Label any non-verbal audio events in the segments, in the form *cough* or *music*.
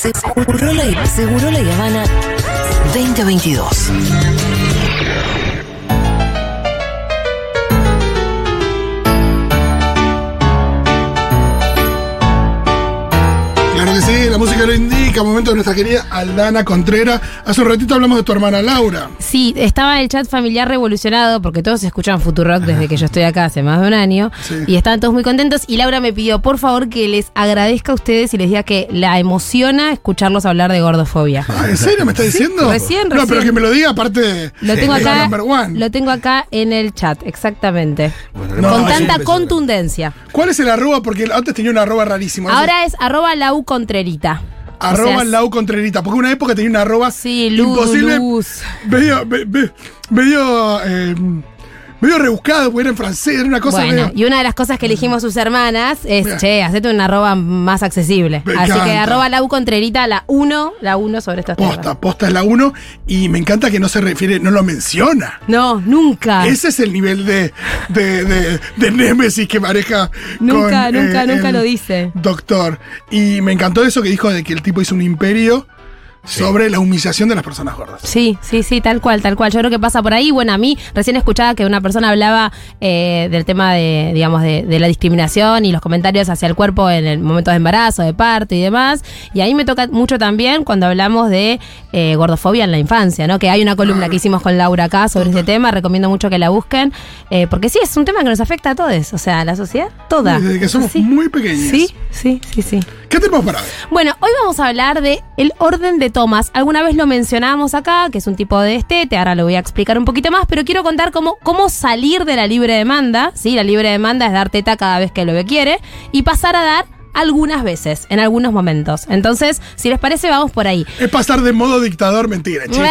Seguro la, Seguro la Habana 2022. Sí, la música lo indica. Momento de nuestra querida Aldana Contreras. Hace un ratito hablamos de tu hermana Laura. Sí, estaba el chat familiar revolucionado porque todos escuchan Futurock desde que yo estoy acá hace más de un año Sí. y estaban todos muy contentos y Laura me pidió por favor que les agradezca a ustedes y les diga que la emociona escucharlos hablar de gordofobia. Ah, ¿En serio me está diciendo? recién, No, recién. pero que me lo diga aparte. Lo tengo acá, number one. lo tengo acá en el chat, exactamente. No, Con tanta contundencia. ¿Cuál es el arroba? Porque antes tenía un arroba rarísimo. Ahora es arroba lau contrerita. Arroba O sea, Lau Contrerita. Porque una época tenía una arroba Sí, luz, imposible. luz. Medio, me- me- medio, eh, medio rebuscado, porque era en francés, era una cosa Bueno, medio- y una de las cosas que elegimos sus hermanas es, Mira. che, hacete una arroba más accesible. Me Así que arroba lau contrerita, la 1, la 1 sobre estos temas. Posta, posta es la 1 y me encanta que no se refiere, no lo menciona. No, nunca. Ese es el nivel de, de, de, de némesis que maneja. Nunca, con, nunca, eh, nunca lo dice. Doctor. Y me encantó eso que dijo de que el tipo hizo un imperio sobre la humillación de las personas gordas. Sí, sí, sí, tal cual, tal cual. Yo creo que pasa por ahí. Bueno, a mí recién escuchaba que una persona hablaba eh, del tema de, digamos, de, de la discriminación y los comentarios hacia el cuerpo en el momento de embarazo, de parto y demás. Y ahí me toca mucho también cuando hablamos de eh, gordofobia en la infancia, ¿no? Que hay una columna que hicimos con Laura acá sobre este tema. Recomiendo mucho que la busquen. eh, porque sí, es un tema que nos afecta a todos. O sea, a la sociedad toda. Desde que somos muy pequeños. Sí, sí, sí, sí. ¿Qué tenemos para ver? Bueno, hoy vamos a hablar de el orden de tomas. Alguna vez lo mencionábamos acá, que es un tipo de estete, ahora lo voy a explicar un poquito más, pero quiero contar cómo, cómo salir de la libre demanda. ¿sí? La libre demanda es dar teta cada vez que lo que quiere y pasar a dar algunas veces, en algunos momentos. Entonces, si les parece, vamos por ahí. Es pasar de modo dictador, mentira, *laughs* chiste.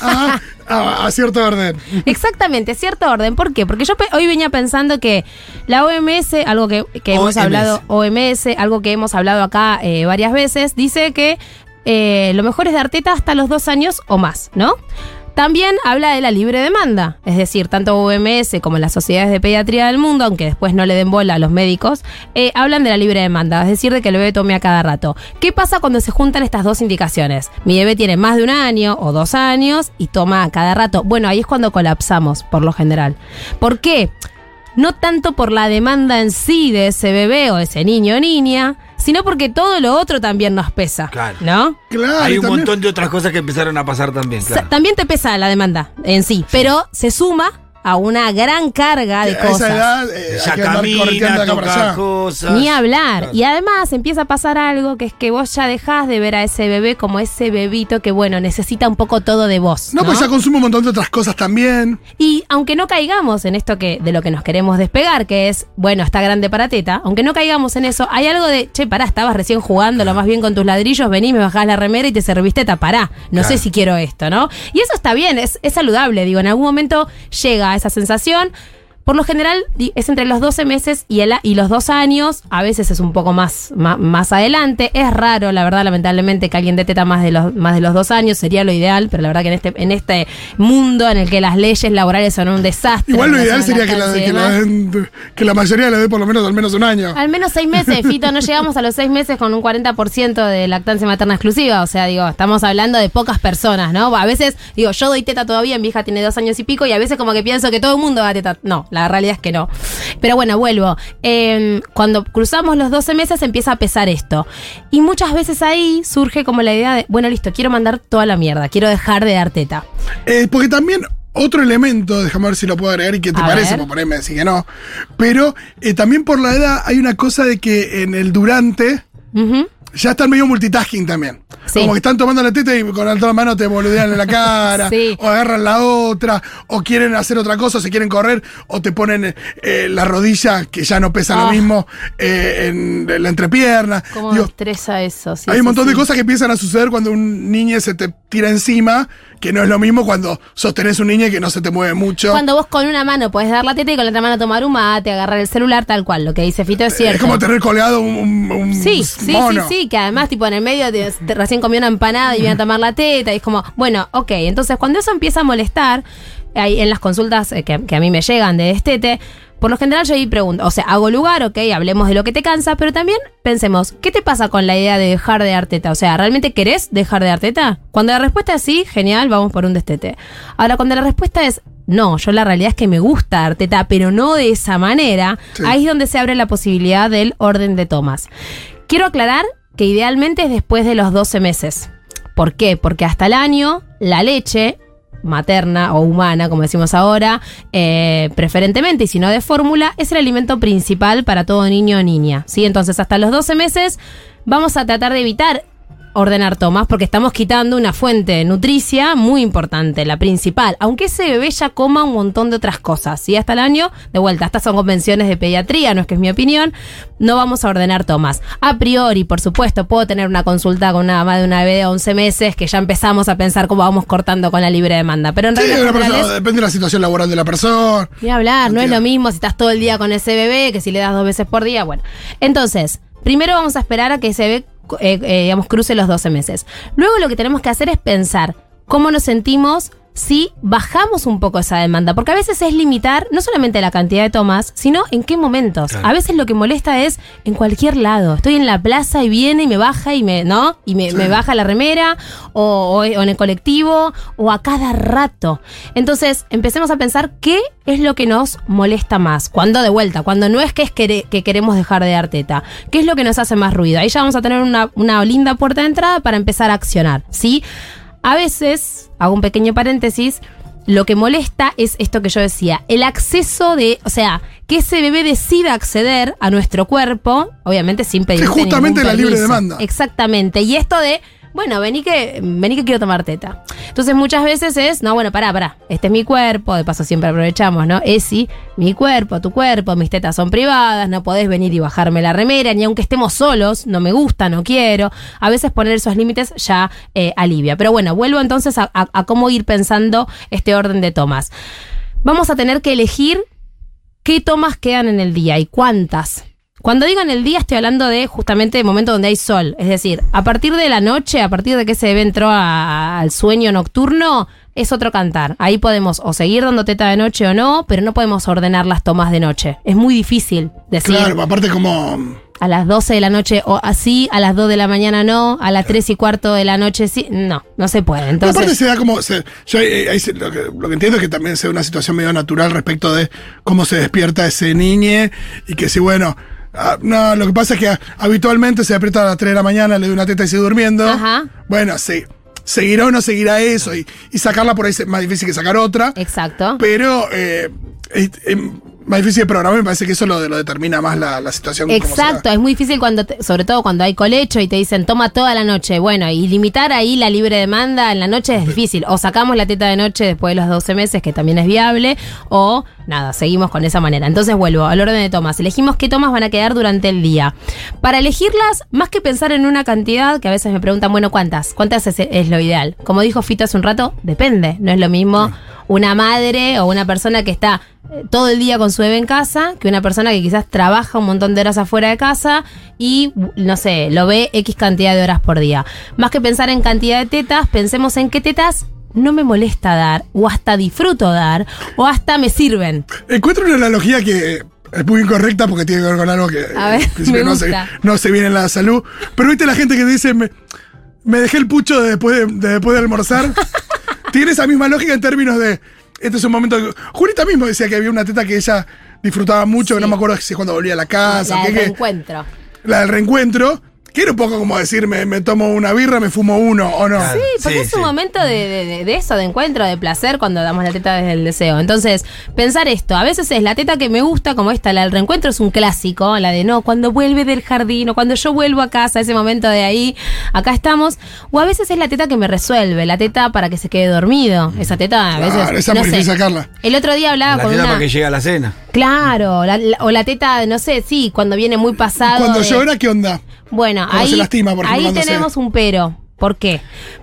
a, a- a cierto orden. Exactamente, cierto orden. ¿Por qué? Porque yo hoy venía pensando que la OMS, algo que, que hemos hablado, OMS, algo que hemos hablado acá eh, varias veces, dice que eh, lo mejor es dar teta hasta los dos años o más, ¿no? También habla de la libre demanda, es decir, tanto OMS como las sociedades de pediatría del mundo, aunque después no le den bola a los médicos, eh, hablan de la libre demanda, es decir, de que el bebé tome a cada rato. ¿Qué pasa cuando se juntan estas dos indicaciones? Mi bebé tiene más de un año o dos años y toma a cada rato. Bueno, ahí es cuando colapsamos, por lo general. ¿Por qué? No tanto por la demanda en sí de ese bebé o ese niño o niña, sino porque todo lo otro también nos pesa. Claro. ¿No? Claro. Hay un también- montón de otras cosas que empezaron a pasar también, claro. También te pesa la demanda en sí, pero se suma a una gran carga de a esa cosas. edad eh, Ya hay que andar correteando de camina, acá para toca allá. cosas. Ni hablar. Claro. Y además empieza a pasar algo que es que vos ya dejás de ver a ese bebé como ese bebito que, bueno, necesita un poco todo de vos. No, No, pues ya consume un montón de otras cosas también. Y aunque no caigamos en esto que de lo que nos queremos despegar, que es, bueno, está grande para teta, aunque no caigamos en eso, hay algo de, che, pará, estabas recién jugando lo más bien con tus ladrillos, venís, me bajás la remera y te serviste teta, pará. No sé si quiero esto, ¿no? Y eso está bien, es, es saludable, digo, en algún momento llega esa sensación. Por lo general es entre los 12 meses y, el, y los dos años, a veces es un poco más, ma- más, adelante. Es raro, la verdad, lamentablemente, que alguien dé teta más de, los, más de los dos años, sería lo ideal, pero la verdad que en este, en este mundo en el que las leyes laborales son un desastre. Igual lo ideal sería que la, que, la que la mayoría le dé por lo menos al menos un año. Al menos seis meses, *laughs* Fito, no llegamos a los seis meses con un 40% de lactancia materna exclusiva. O sea, digo, estamos hablando de pocas personas, ¿no? A veces, digo, yo doy teta todavía, mi hija tiene dos años y pico, y a veces como que pienso que todo el mundo da teta. No, la realidad es que no. Pero bueno, vuelvo. Eh, cuando cruzamos los 12 meses empieza a pesar esto. Y muchas veces ahí surge como la idea de, bueno, listo, quiero mandar toda la mierda, quiero dejar de dar teta. Eh, porque también otro elemento, déjame ver si lo puedo agregar y qué te A parece, por ponerme decir que no. Pero eh, también por la edad hay una cosa de que en el durante Ujú. Ya están medio multitasking también. Sí. Como que están tomando la teta y con la otra mano te boludean en la cara, *laughs* Sí. o agarran la otra, o quieren hacer otra cosa, o se quieren correr, o te ponen eh, la rodilla, que ya no pesa lo Ah. mismo, eh, en la entrepierna. ¿Cómo Digo, me estresa eso? Sí, hay un montón de cosas que empiezan a suceder cuando un niño se te tira encima, que no es lo mismo cuando sostenés un niño que no se te mueve mucho. Cuando vos con una mano podés dar la teta y con la otra mano tomar un mate, agarrar el celular, tal cual. Lo que dice Fito es cierto. es como tener colgado un, un- un Sí, sí, mono. sí, sí, que además, tipo, en el medio te- te- recién comió una empanada y viene a *laughs* tomar la teta, y es como, bueno, ok, entonces cuando eso empieza a molestar, hay en las consultas eh, que, que a mí me llegan de destete, por lo general yo ahí pregunto, o sea, hago lugar, ok, hablemos de lo que te cansa, pero también pensemos, ¿qué te pasa con la idea de dejar de dar teta? O sea, ¿realmente querés dejar de dar teta? Cuando la respuesta es sí, genial, vamos por un destete. Ahora, cuando la respuesta es no, yo la realidad es que me gusta dar teta, pero no de esa manera, Sí. ahí es donde se abre la posibilidad del orden de tomas. Quiero aclarar que idealmente es después de los 12 meses. ¿Por qué? Porque hasta el año la leche materna o humana, como decimos ahora, eh, preferentemente y si no de fórmula, es el alimento principal para todo niño o niña. ¿sí? Entonces, hasta los 12 meses vamos a tratar de evitar ordenar tomas porque estamos quitando una fuente nutricia muy importante, la principal, aunque ese bebé ya coma un montón de otras cosas, ¿sí? Hasta el año, de vuelta, estas son convenciones de pediatría, no es que es mi opinión, no vamos a ordenar tomas. A priori, por supuesto, puedo tener una consulta con una mamá de una bebé de 11 meses que ya empezamos a pensar cómo vamos cortando con la libre demanda, pero en Sí, realidad persona- depende de la situación laboral de la persona. ni hablar, no es lo mismo si estás todo el día con ese bebé que si le das dos veces por día. Bueno, entonces, primero vamos a esperar a que ese bebé, eh, eh, digamos, cruce los 12 meses. Luego lo que tenemos que hacer es pensar cómo nos sentimos si bajamos un poco esa demanda, porque a veces es limitar no solamente la cantidad de tomas, sino en qué momentos. Claro. A veces lo que molesta es en cualquier lado. Estoy en la plaza y viene y me baja y me, ¿no? Y me, me baja la remera, o, o- o en el colectivo, o a cada rato. Entonces, empecemos a pensar qué es lo que nos molesta más. Cuando de vuelta, cuando no es que es que queremos dejar de dar teta. ¿Qué es lo que nos hace más ruido? Ahí ya vamos a tener una, una linda puerta de entrada para empezar a accionar, ¿sí? A veces, hago un pequeño paréntesis, lo que molesta es esto que yo decía, el acceso de, o sea, que ese bebé decida acceder a nuestro cuerpo, obviamente sin pedir Sí, justamente la libre demanda. Exactamente. Y esto de, bueno, vení que, vení que quiero tomar teta. Entonces muchas veces es, no, bueno, pará, pará, este es mi cuerpo, de paso siempre aprovechamos, ¿no? Esi, mi cuerpo, tu cuerpo, mis tetas son privadas, no podés venir y bajarme la remera, ni aunque estemos solos, no me gusta, no quiero. A veces poner esos límites ya eh, alivia. Pero bueno, vuelvo entonces a, a- a cómo ir pensando este orden de tomas. Vamos a tener que elegir qué tomas quedan en el día y cuántas. Cuando digo en el día estoy hablando de justamente el momento donde hay sol. Es decir, a partir de la noche, a partir de que ese bebé entró a- al sueño nocturno, es otro cantar. Ahí podemos o seguir dando teta de noche o no, pero no podemos ordenar las tomas de noche. Es muy difícil decir Claro, aparte como... a las 12 de la noche o así, a las 2 de la mañana no, a las 3 y cuarto de la noche sí. No, no se puede. Pero aparte Entonces, se da como... se- yo ahí- ahí se- lo, que, lo que entiendo es que también se da una situación medio natural respecto de cómo se despierta ese niño y que si, bueno... ah, no, lo que pasa es que habitualmente se despierta a las 3 de la mañana, le doy una teta y sigue durmiendo. Ajá. Bueno, sí. Seguirá o no seguirá eso y, y sacarla por ahí es más difícil que sacar otra. exacto. Pero eh, es, es más difícil de programar, me parece que eso lo, lo determina más la, la situación. Exacto, es muy difícil cuando, te- sobre todo cuando hay colecho y te dicen toma toda la noche. Bueno, y limitar ahí la libre demanda en la noche es difícil. O sacamos la teta de noche después de los 12 meses, que también es viable, o nada, seguimos con esa manera. Entonces vuelvo al orden de tomas. Elegimos qué tomas van a quedar durante el día. Para elegirlas, más que pensar en una cantidad, que a veces me preguntan, bueno, ¿cuántas? ¿Cuántas es, es lo ideal? Como dijo Fito hace un rato, depende. No es lo mismo una madre o una persona que está eh, todo el día con su bebé en casa que una persona que quizás trabaja un montón de horas afuera de casa y, no sé, lo ve X cantidad de horas por día. Más que pensar en cantidad de tetas, pensemos en qué tetas no me molesta dar, o hasta disfruto dar, o hasta me sirven. Encuentro una analogía que es muy incorrecta porque tiene que ver con algo que A ver, me no, se, gusta. no se viene en la salud. Pero viste la gente que dice, me, me dejé el pucho de después de, de después de almorzar. *laughs* tiene esa misma lógica en términos de, este es un momento... que- Julita mismo decía que había una teta que ella disfrutaba mucho, que no me acuerdo si es cuando volvía a la casa, la del que- encuentro. la del reencuentro, que era un poco como decir, me, me tomo una birra, me fumo uno, o no. Sí, porque Sí, es un sí. momento de, de- de- de eso, de encuentro, de placer cuando damos la teta desde el deseo. Entonces, pensar esto, a veces es la teta que me gusta, como esta, la del reencuentro es un clásico, la de no, cuando vuelve del jardín o cuando yo vuelvo a casa, ese momento de ahí, acá estamos. O a veces es la teta que me resuelve, la teta para que se quede dormido. Esa teta a veces. Claro, esa es no sé. sacarla. El otro día hablaba La con teta una. para que llegue a la cena. Claro, la- la- o la teta, no sé, sí, cuando viene muy pasado. Cuando de- llora, ¿qué onda? Bueno, ahí, se lastima, por ejemplo, ahí tenemos un pero. ¿Por qué?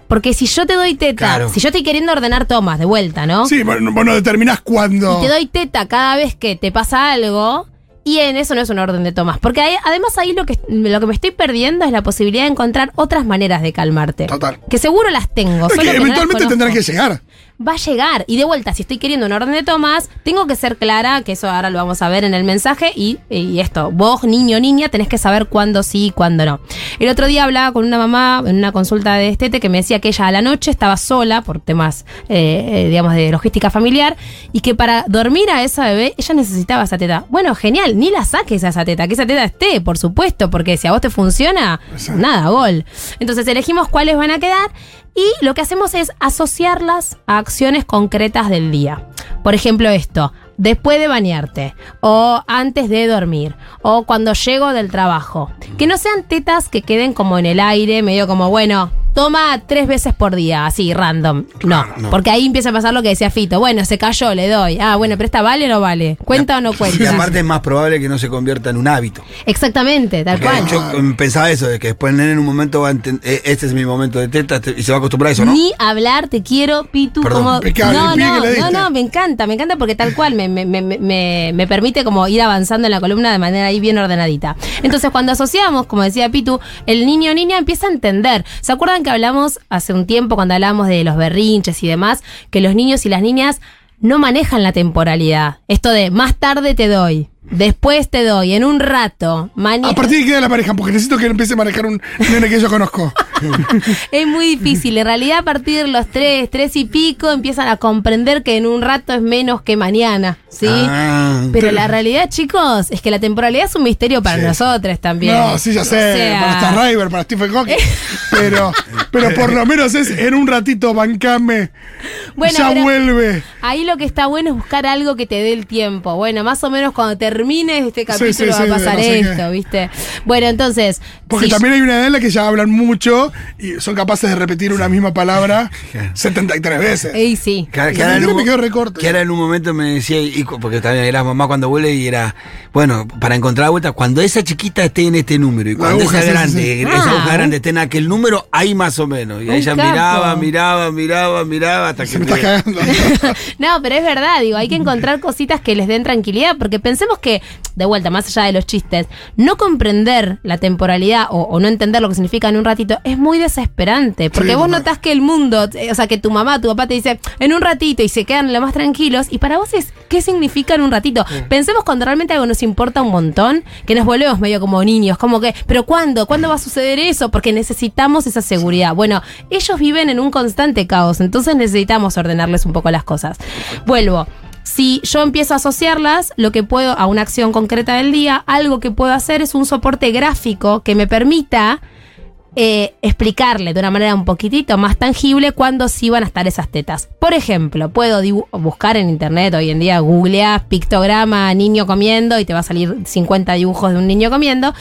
Porque si yo te doy teta, Claro. si yo estoy queriendo ordenar tomas de vuelta, ¿no? Sí, bueno, bueno, determinás cuándo. Y te doy teta cada vez que te pasa algo, y en eso no es un orden de tomas. Porque ahí- además ahí lo que, lo que me estoy perdiendo es la posibilidad de encontrar otras maneras de calmarte. Total. Que seguro las tengo. Es que que no las eventualmente tendrán que llegar. Va a llegar. Y de vuelta, si estoy queriendo un orden de tomas, tengo que ser clara, que eso ahora lo vamos a ver en el mensaje, y, y esto, vos, niño, niña, tenés que saber cuándo sí y cuándo no. El otro día hablaba con una mamá en una consulta de estete que me decía que ella a la noche estaba sola por temas, eh, eh, digamos, de logística familiar, y que para dormir a esa bebé, ella necesitaba esa teta. Bueno, genial, ni la saques a esa teta, que esa teta esté, por supuesto, porque si a vos te funciona, nada, gol. Entonces elegimos cuáles van a quedar y lo que hacemos es asociarlas a acciones concretas del día. Por ejemplo, esto, después de bañarte, o antes de dormir, o cuando llego del trabajo. Que no sean tetas que queden como en el aire, medio como, bueno, toma tres veces por día, así, random. No, no. porque ahí empieza a pasar lo que decía Fito. Bueno, se cayó, le doy. Ah, bueno, pero esta vale o no vale. ¿Cuenta o no Y cuenta? aparte es más probable que no se convierta en un hábito. Exactamente, tal Porque cual. Yo mm, pensaba eso, de que después el nene en un momento va a entender, este es mi momento de teta te- y se va a acostumbrar a eso, ¿no? Ni hablar, te quiero, Pitu, Perdón. como. Impecable, no, no, que no, no, me encanta, me encanta porque tal cual me, me, me, me, me permite como ir avanzando en la columna de manera ahí bien ordenadita. Entonces, cuando asociamos, como decía Pitu, el niño o niña empieza a entender. ¿Se acuerdan que hablamos hace un tiempo cuando hablamos de los berrinches y demás? Que los niños y las niñas no manejan la temporalidad. Esto de más tarde te doy. Después te doy, en un rato, mañana. A partir de que queda la pareja, porque necesito que empiece a manejar un nene que yo conozco. *laughs* Es muy difícil. En realidad, a partir de los tres, tres y pico, empiezan a comprender que en un rato es menos que mañana. ¿Sí? Ah. Pero la realidad, chicos, es que la temporalidad es un misterio para Sí. nosotros también. No, sí, ya sé, O sea, para Star River, para Stephen Hawking. *laughs* pero, pero por lo menos es en un ratito, bancame. Bueno, ya vuelve. Ahí lo que está bueno es buscar algo que te dé el tiempo. Bueno, más o menos cuando termines este capítulo sí, va a pasar no sé esto, qué. ¿viste? Bueno, entonces. Porque si- también hay una edad en la que ya hablan mucho y son capaces de repetir una misma palabra *laughs* 73 veces. Ey, sí. Que, que Y ahora mí en un, me quedó recorte. que ahora en un momento me decía, y porque también era mamá cuando vuelve y era, bueno, para encontrar la vuelta, cuando esa chiquita esté en este número y cuando aguja, esa grande, sí, sí. esa Ah, aguja grande esté en aquel número, ahí más o menos. Y Un ella capo. miraba, miraba, miraba, miraba hasta Se que me estás cagando. *laughs* *laughs* No, pero es verdad, digo, hay que encontrar cositas que les den tranquilidad, porque pensemos que, de vuelta, más allá de los chistes, no comprender la temporalidad o, o no entender lo que significa en un ratito es muy desesperante, porque Sí, vos total. notás que el mundo, eh, o sea, que tu mamá, tu papá te dice en un ratito y se quedan lo más tranquilos, y para vos es, ¿qué significa en un ratito? Pensemos cuando realmente algo nos importa un montón, que nos volvemos medio como niños, como que, pero ¿cuándo? ¿Cuándo va a suceder eso? Porque necesitamos esa seguridad. Bueno, ellos viven en un constante caos, entonces necesitamos ordenarles un poco las cosas. Vuelvo. Si yo empiezo a asociarlas, lo que puedo a una acción concreta del día, algo que puedo hacer es un soporte gráfico que me permita eh, explicarle de una manera un poquitito más tangible cuándo sí van a estar esas tetas. Por ejemplo, puedo buscar en internet hoy en día, googleás pictograma niño comiendo y te va a salir 50 dibujos de un niño comiendo.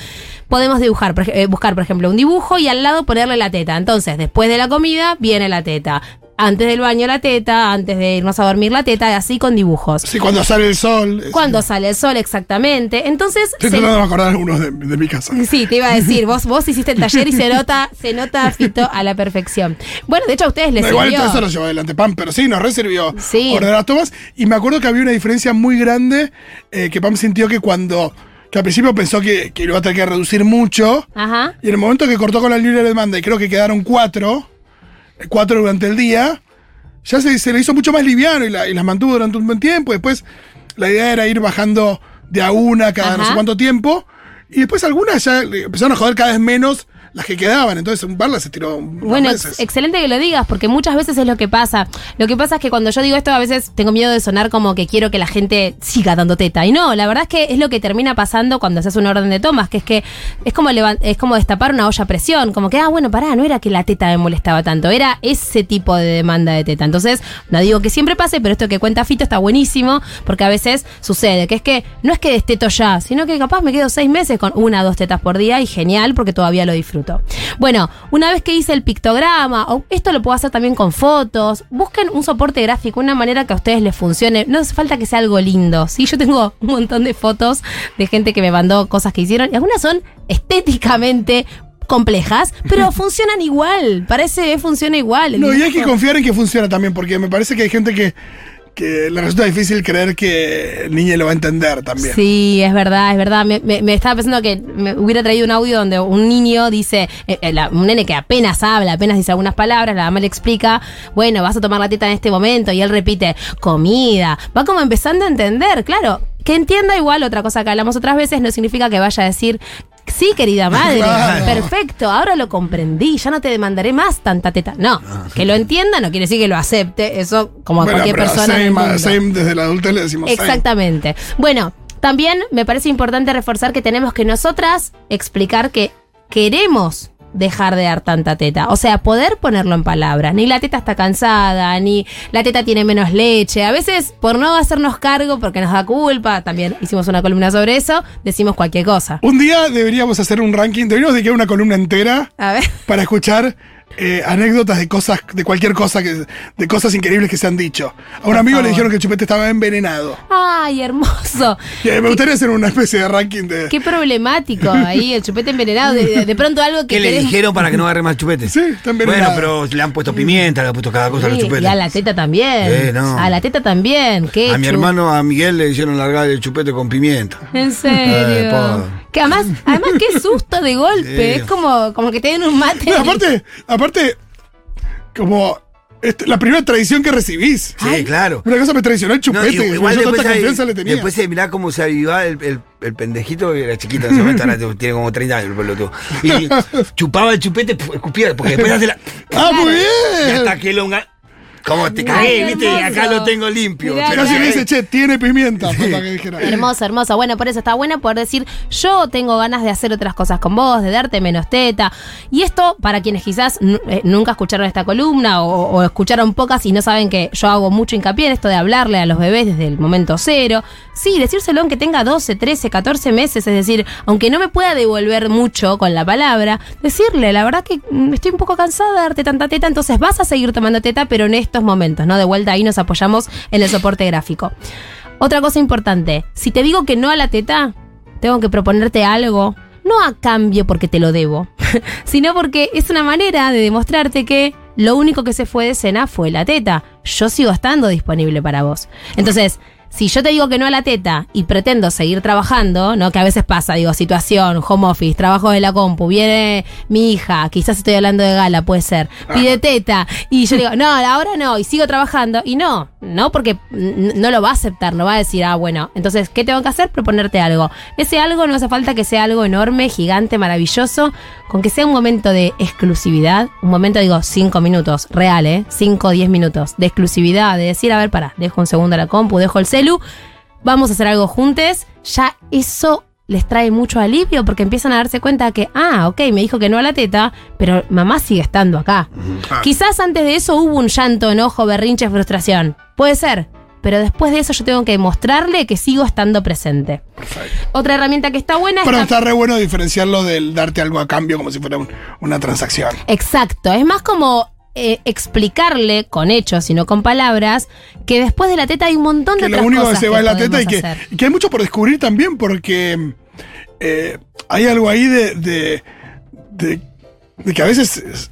Podemos dibujar, eh, buscar, por ejemplo, un dibujo y al lado ponerle la teta. Entonces, después de la comida viene la teta. Antes del baño la teta, antes de irnos a dormir la teta, así con dibujos. Sí, cuando sale el sol. Cuando sale el sol exactamente. Entonces, Estoy se- tratando de acordar algunos de, de mi casa. Sí, te iba a decir, *laughs* vos, vos hiciste el taller y se nota, se nota Fito a la perfección. Bueno, de hecho a ustedes les No, igual sirvió. todo eso lo llevó adelante Pam, pero sí, nos reservió Sí. ordenar las tomas. Y me acuerdo que había una diferencia muy grande eh, que Pam sintió que cuando. que al principio pensó que, que lo iba a tener que reducir mucho. Ajá. Y en el momento que cortó con la libre demanda, y creo que quedaron cuatro, cuatro durante el día, ya se, se le hizo mucho más liviano y, la- y las mantuvo durante un buen tiempo. Después la idea era ir bajando de a una cada no sé cuánto tiempo. Y después algunas ya empezaron a joder cada vez menos las que quedaban. Entonces un par las se tiró unos Bueno, ex- excelente que lo digas, porque muchas veces es lo que pasa. Lo que pasa es que cuando yo digo esto, a veces tengo miedo de sonar como que quiero que la gente siga dando teta. Y no, la verdad es que es lo que termina pasando cuando haces un orden de tomas, que es que es como, es como destapar una olla a presión. Como que, ah, bueno, pará, no era que la teta me molestaba tanto, era ese tipo de demanda de teta. Entonces, no digo que siempre pase, pero esto que cuenta Fito está buenísimo, porque a veces sucede, que es que no es que desteto ya, sino que capaz me quedo seis meses con una o dos tetas por día y genial, porque todavía lo disfruto. Bueno, una vez que hice el pictograma, o esto lo puedo hacer también con fotos, busquen un soporte gráfico, una manera que a ustedes les funcione. No hace falta que sea algo lindo. Sí, yo tengo *laughs* un montón de fotos de gente que me mandó cosas que hicieron y algunas son estéticamente complejas, pero *laughs* funcionan igual. Parece que funciona igual. No, y hay que confiar en que funciona también, porque me parece que hay gente que, que le resulta difícil creer que el niño lo va a entender también. Sí, es verdad, es verdad. Me, me- estaba pensando que me hubiera traído un audio donde un niño dice, eh, eh, un nene que apenas habla, apenas dice algunas palabras, la mamá le explica, bueno, vas a tomar la teta en este momento, y él repite, comida. Va como empezando a entender, claro. Que entienda igual, otra cosa que hablamos otras veces, no significa que vaya a decir, sí, querida *laughs* madre, Claro. perfecto, ahora lo comprendí, ya no te demandaré más tanta teta. No, que lo entienda no quiere decir que lo acepte, eso como a cualquier persona. en el same, mundo. same desde la adultez le decimos same. Exactamente. Bueno, también me parece importante reforzar que tenemos que nosotras explicar que queremos dejar de dar tanta teta. O sea, poder ponerlo en palabras. Ni la teta está cansada, ni la teta tiene menos leche. A veces, por no hacernos cargo, porque nos da culpa, también hicimos una columna sobre eso, decimos cualquier cosa. Un día deberíamos hacer un ranking, deberíamos dedicar una columna entera A ver. para escuchar eh, anécdotas de cosas, de cualquier cosa, que, de cosas increíbles que se han dicho. A un amigo le dijeron que el chupete estaba envenenado. Ay, hermoso. Y, eh, me gustaría hacer una especie de ranking de... Qué problemático ahí, el chupete envenenado. De, de- pronto algo que ¿Qué le querés- dijeron para que no agarre más chupete? Sí, está envenenado. Bueno, pero le han puesto pimienta, le han puesto cada cosa a los Sí, chupetes. y a la teta también. Eh, no. A la teta también. ¿Qué A mi chu- hermano, a Miguel, le hicieron largar el chupete con pimienta. En serio. Eh. Que además, además qué susto de golpe. Sí. Es como, como que te den un mate. No, aparte, aparte, como este, la primera tradición que recibís. Sí, claro. Una cosa me traicionó el No, chupete. igual yo tanta después, confianza ahí- le tenía. después mirá cómo se avivaba el, el, el pendejito, que era chiquito en ese momento, ahora tiene como 30 años el pelotudo. Y *laughs* chupaba el chupete, escupía, porque después hace la. ¡Ah, muy Y bien! hasta que longa. Como te cagué, viste, y acá lo tengo limpio. Mirá, Pero- claro. me dice, che, tiene pimienta. que dijera. Hermoso, hermoso. Bueno, por eso está bueno poder decir, yo tengo ganas de hacer otras cosas con vos, de darte menos teta. Y esto, para quienes quizás eh, nunca escucharon esta columna o, o escucharon pocas y no saben que yo hago mucho hincapié en esto de hablarle a los bebés desde el momento cero. Sí, decírselo aunque tenga 12, 13, 14 meses, es decir, aunque no me pueda devolver mucho con la palabra, decirle, la verdad que mm, estoy un poco cansada de darte tanta teta, entonces vas a seguir tomando teta, pero en momentos, ¿no? De vuelta ahí nos apoyamos en el soporte gráfico. Otra cosa importante, si te digo que no a la teta, tengo que proponerte algo, no a cambio porque te lo debo, *laughs* sino porque es una manera de demostrarte que lo único que se fue de cena fue la teta. Yo sigo estando disponible para vos. Entonces, si yo te digo que no a la teta y pretendo seguir trabajando, ¿no? Que a veces pasa, digo, situación, home office, trabajo de la compu, viene mi hija, quizás estoy hablando de gala, puede ser, pide teta, y yo digo, no, ahora no, y sigo trabajando, y no, no, porque no lo va a aceptar, no va a decir, ah, bueno, entonces, ¿qué tengo que hacer? Proponerte algo. Ese algo no hace falta que sea algo enorme, gigante, maravilloso, con que sea un momento de exclusividad, un momento, digo, cinco minutos, real, ¿eh? Cinco o diez minutos de exclusividad, de decir, a ver, pará, dejo un segundo la compu, dejo el celu, vamos a hacer algo juntos, ya eso les trae mucho alivio porque empiezan a darse cuenta que, ah, ok, me dijo que no a la teta, pero mamá sigue estando acá. Ah. Quizás antes de eso hubo un llanto, enojo, berrinche, frustración. Puede ser. Pero después de eso yo tengo que demostrarle que sigo estando presente. Otra herramienta que está buena Pero es... está re bueno diferenciarlo del darte algo a cambio como si fuera un- una transacción. Exacto, es más como eh, explicarle con hechos y no con palabras que después de la teta hay un montón de Que lo único que se va es la teta y que, hacer. y que hay mucho por descubrir también porque eh, hay algo ahí de, de, de- de que a veces, es-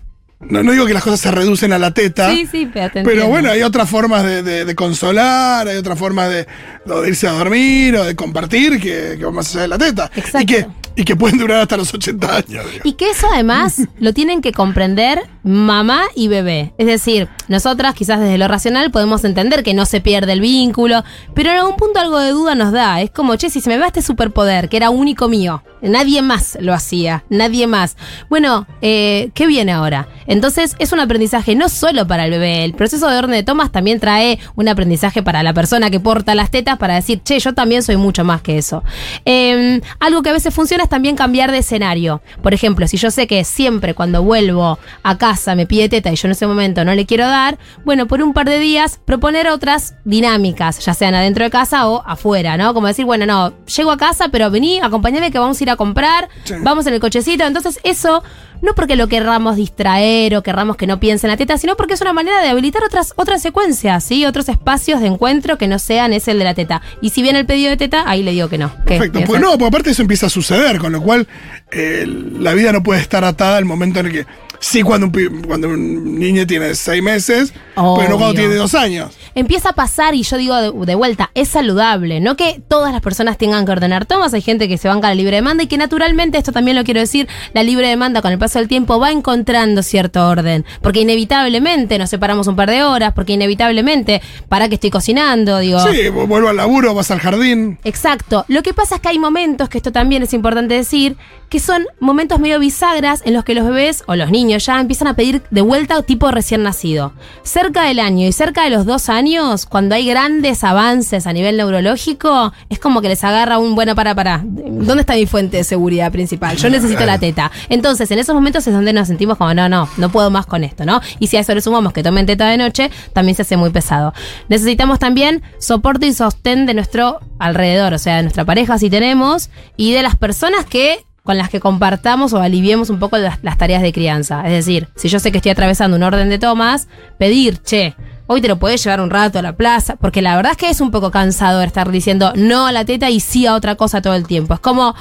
no, no digo que las cosas se reducen a la teta, Sí, sí, pero te pero bueno, hay otras formas de, de- de consolar, hay otras formas de, de irse a dormir o de compartir que, que van más allá de la teta. Y Exacto. que, y que pueden durar hasta los 80 años. digo. Y que eso además *laughs* lo tienen que comprender mamá y bebé. Es decir, nosotras quizás desde lo racional podemos entender que no se pierde el vínculo, pero en algún punto algo de duda nos da. Es como, che, si se me va este superpoder, que era único mío, nadie más lo hacía, nadie más. Bueno, eh, ¿qué viene ahora? Entonces es un aprendizaje no solo para el bebé, el proceso de orden de tomas también trae un aprendizaje para la persona que porta las tetas para decir, che, yo también soy mucho más que eso. Eh, algo que a veces funciona es también cambiar de escenario. Por ejemplo, si yo sé que siempre cuando vuelvo a casa me pide teta y yo en ese momento no le quiero dar, bueno, por un par de días proponer otras dinámicas, ya sean adentro de casa o afuera, ¿no? Como decir, bueno, no, llego a casa, pero vení, acompáñame que vamos a ir a comprar, Sí. vamos en el cochecito. Entonces, eso no porque lo querramos distraer o querramos que no piense en la teta, sino porque es una manera de habilitar otras, otras secuencias, ¿sí? Otros espacios de encuentro que no sean ese el de la teta. Y si viene el pedido de teta, ahí le digo que no. ¿Qué? Perfecto. Pues no, porque aparte eso empieza a suceder, con lo cual eh, la vida no puede estar atada al momento en el que. Sí, cuando un, pi- cuando un niño tiene seis meses, pero no cuando tiene dos años. empieza a pasar y yo digo de, de vuelta, es saludable, no que todas las personas tengan que ordenar tomas, hay gente que se banca la libre demanda y que naturalmente, esto también lo quiero decir, la libre demanda con el paso del tiempo va encontrando cierto orden, porque inevitablemente nos separamos un par de horas, porque inevitablemente, para que estoy cocinando, digo... Sí, vu- vuelvo al laburo, vas al jardín. Exacto. Lo que pasa es que hay momentos, que esto también es importante decir, que son momentos medio bisagras en los que los bebés o los niños ya empiezan a pedir de vuelta tipo recién nacido. Cerca del año y cerca de los dos años, cuando hay grandes avances a nivel neurológico, es como que les agarra un bueno para para. ¿Dónde está mi fuente de seguridad principal? Yo necesito la teta. Entonces, en esos momentos es donde nos sentimos como, no, no, no puedo más con esto, ¿no? Y si a eso le sumamos que tomen teta de noche, también se hace muy pesado. Necesitamos también soporte y sostén de nuestro alrededor, o sea, de nuestra pareja si tenemos, y de las personas que con las que compartamos o aliviemos un poco las, las tareas de crianza. Es decir, si yo sé que estoy atravesando un orden de tomas, pedir, che, hoy te lo puedes llevar un rato a la plaza, porque la verdad es que es un poco cansador estar diciendo no a la teta y sí a otra cosa todo el tiempo. Es como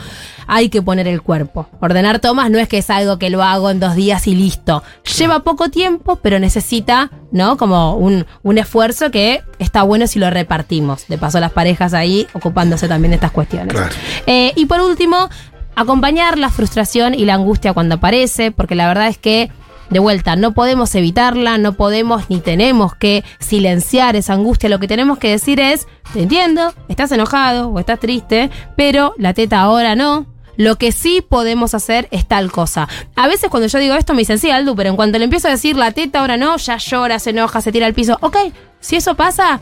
hay que poner el cuerpo. Ordenar tomas no es que es algo que lo hago en dos días y listo. Lleva poco tiempo, pero necesita, ¿no? Como un, un esfuerzo que está bueno si lo repartimos. De paso, las parejas ahí ocupándose también de estas cuestiones. Claro. Eh, y por último, acompañar la frustración y la angustia cuando aparece, porque la verdad es que, de vuelta, no podemos evitarla, no podemos ni tenemos que silenciar esa angustia. Lo que tenemos que decir es, te entiendo, estás enojado o estás triste, pero la teta ahora no. Lo que sí podemos hacer es tal cosa. A veces cuando yo digo esto me dicen, sí, Aldu, pero en cuanto le empiezo a decir la teta ahora no, ya llora, se enoja, se tira al piso. Ok, si eso pasa,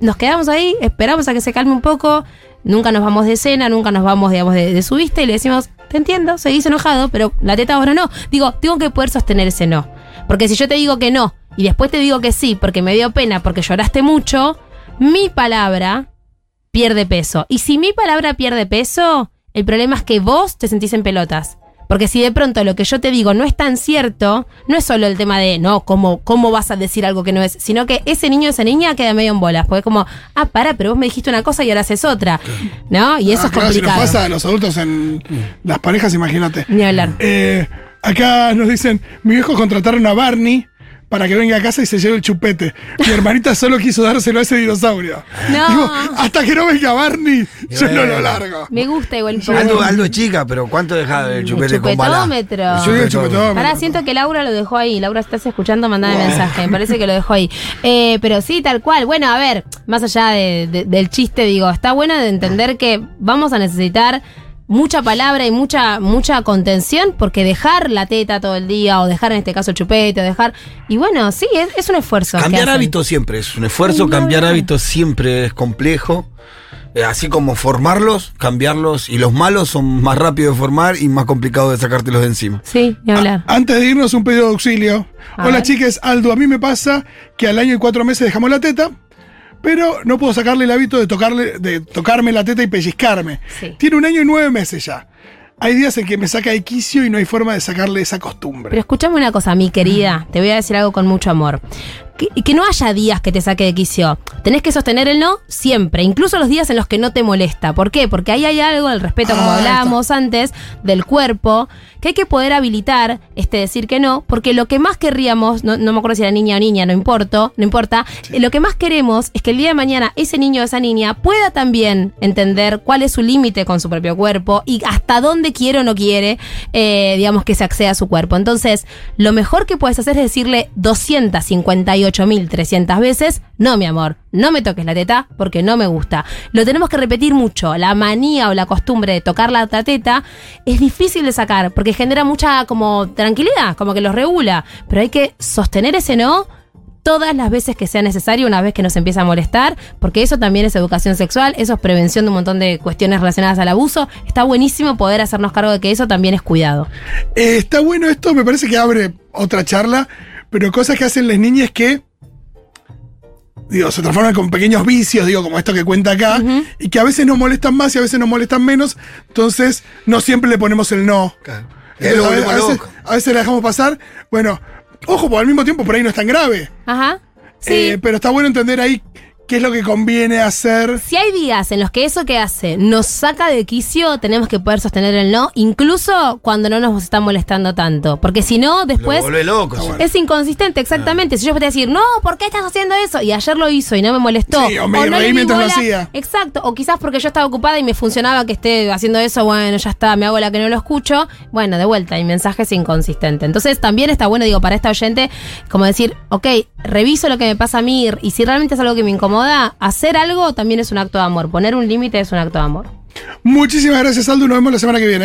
nos quedamos ahí, esperamos a que se calme un poco, nunca nos vamos de cena, nunca nos vamos, digamos, de, de y le decimos, te entiendo, seguís enojado, pero la teta ahora no. Digo, tengo que poder sostener ese no. Porque si yo te digo que no y después te digo que sí porque me dio pena, porque lloraste mucho, mi palabra pierde peso. Y si mi palabra pierde peso, el problema es que vos te sentís en pelotas. Porque si de pronto lo que yo te digo no es tan cierto, no es solo el tema de, no, ¿cómo, cómo vas a decir algo que no es? Sino que ese niño o esa niña queda medio en bolas. Porque es como, ah, para, pero vos me dijiste una cosa y ahora haces otra. ¿No? Y eso Ah, es claro, si nos complicado. pasa a los adultos en las parejas, imagínate. Ni hablar. Eh, acá nos dicen, mi viejo contrataron a Barney para que venga a casa y se lleve el chupete. Mi hermanita solo quiso dárselo a ese dinosaurio. No. Digo, hasta que no venga Barney, yo no lo largo. Me gusta igual. Aldo, Aldo es chica, pero ¿cuánto deja el chupete con bala? chupetómetro. Sí, el chupetómetro. Pará, siento que Laura lo dejó ahí. Laura, estás escuchando, mandame mensaje. Me parece que lo dejó ahí. Eh, pero sí, tal cual. Bueno, a ver, más allá de- de- del chiste, digo, está bueno de entender que vamos a necesitar mucha palabra y mucha mucha contención porque dejar la teta todo el día o dejar en este caso el chupete o dejar y bueno sí es, es un esfuerzo Cambiar hábitos siempre es un esfuerzo, cambiar hábitos siempre es complejo. Eh, Así como formarlos, cambiarlos, y los malos son más rápidos de formar y más complicados de sacártelos de encima. sí ni hablar A- antes de irnos, un pedido de auxilio. A Hola ver. chicas, Aldo, a mí me pasa que al año y cuatro meses dejamos la teta, pero no puedo sacarle el hábito de, tocarle, de tocarme la teta y pellizcarme. Sí. Tiene un año y nueve meses ya. Hay días en que me saca de quicio y no hay forma de sacarle esa costumbre. Pero escúchame una cosa, mi querida, te voy a decir algo con mucho amor. Que, que no haya días que te saque de quicio. Tenés que sostener el no siempre, incluso los días en los que no te molesta. ¿Por qué? Porque ahí hay algo, el respeto, como Ah, hablábamos antes, del cuerpo, que hay que poder habilitar este decir que no, porque lo que más querríamos, no, no me acuerdo si era niña o niña, no importa, no importa, eh, lo que más queremos es que el día de mañana ese niño o esa niña pueda también entender cuál es su límite con su propio cuerpo y hasta dónde quiere o no quiere, eh, digamos, que se acceda a su cuerpo. Entonces, lo mejor que puedes hacer es decirle 258.300 veces, no, mi amor, no me toques la teta porque no me gusta. Lo tenemos que repetir mucho. La manía o la costumbre de tocar la teta es difícil de sacar porque genera mucha como tranquilidad, como que los regula. Pero hay que sostener ese no todas las veces que sea necesario una vez que nos empieza a molestar, porque eso también es educación sexual, eso es prevención de un montón de cuestiones relacionadas al abuso. Está buenísimo poder hacernos cargo de que eso también es cuidado. Eh, está bueno esto, me parece que abre otra charla, pero cosas que hacen las niñas que, digo, se transforman con pequeños vicios, digo, como esto que cuenta acá, y que a veces nos molestan más y a veces nos molestan menos, entonces no siempre le ponemos el no. Lo a, veces, a veces la dejamos pasar, bueno, ojo, porque al mismo tiempo por ahí no es tan grave, Ajá. Sí. Eh, pero está bueno entender ahí qué es lo que conviene hacer. Si hay días en los que eso que hace nos saca de quicio, tenemos que poder sostener el no, incluso cuando no nos está molestando tanto. Porque si no, después Lo vuelve loco. sí. es inconsistente, exactamente. Si yo puedo decir, no, ¿por qué estás haciendo eso? Y ayer lo hizo y no me molestó. Sí, o me no le reí mientras lo bola. hacía. Exacto. O quizás porque yo estaba ocupada y me funcionaba que esté haciendo eso, bueno, ya está, me hago la que no lo escucho. Bueno, de vuelta, mi mensaje es inconsistente. Entonces también está bueno, digo, para esta oyente, como decir, ok, reviso lo que me pasa a mí y si realmente es algo que me incomoda, hacer algo también es un acto de amor. Poner un límite es un acto de amor. Muchísimas gracias, Aldo. Nos vemos la semana que viene.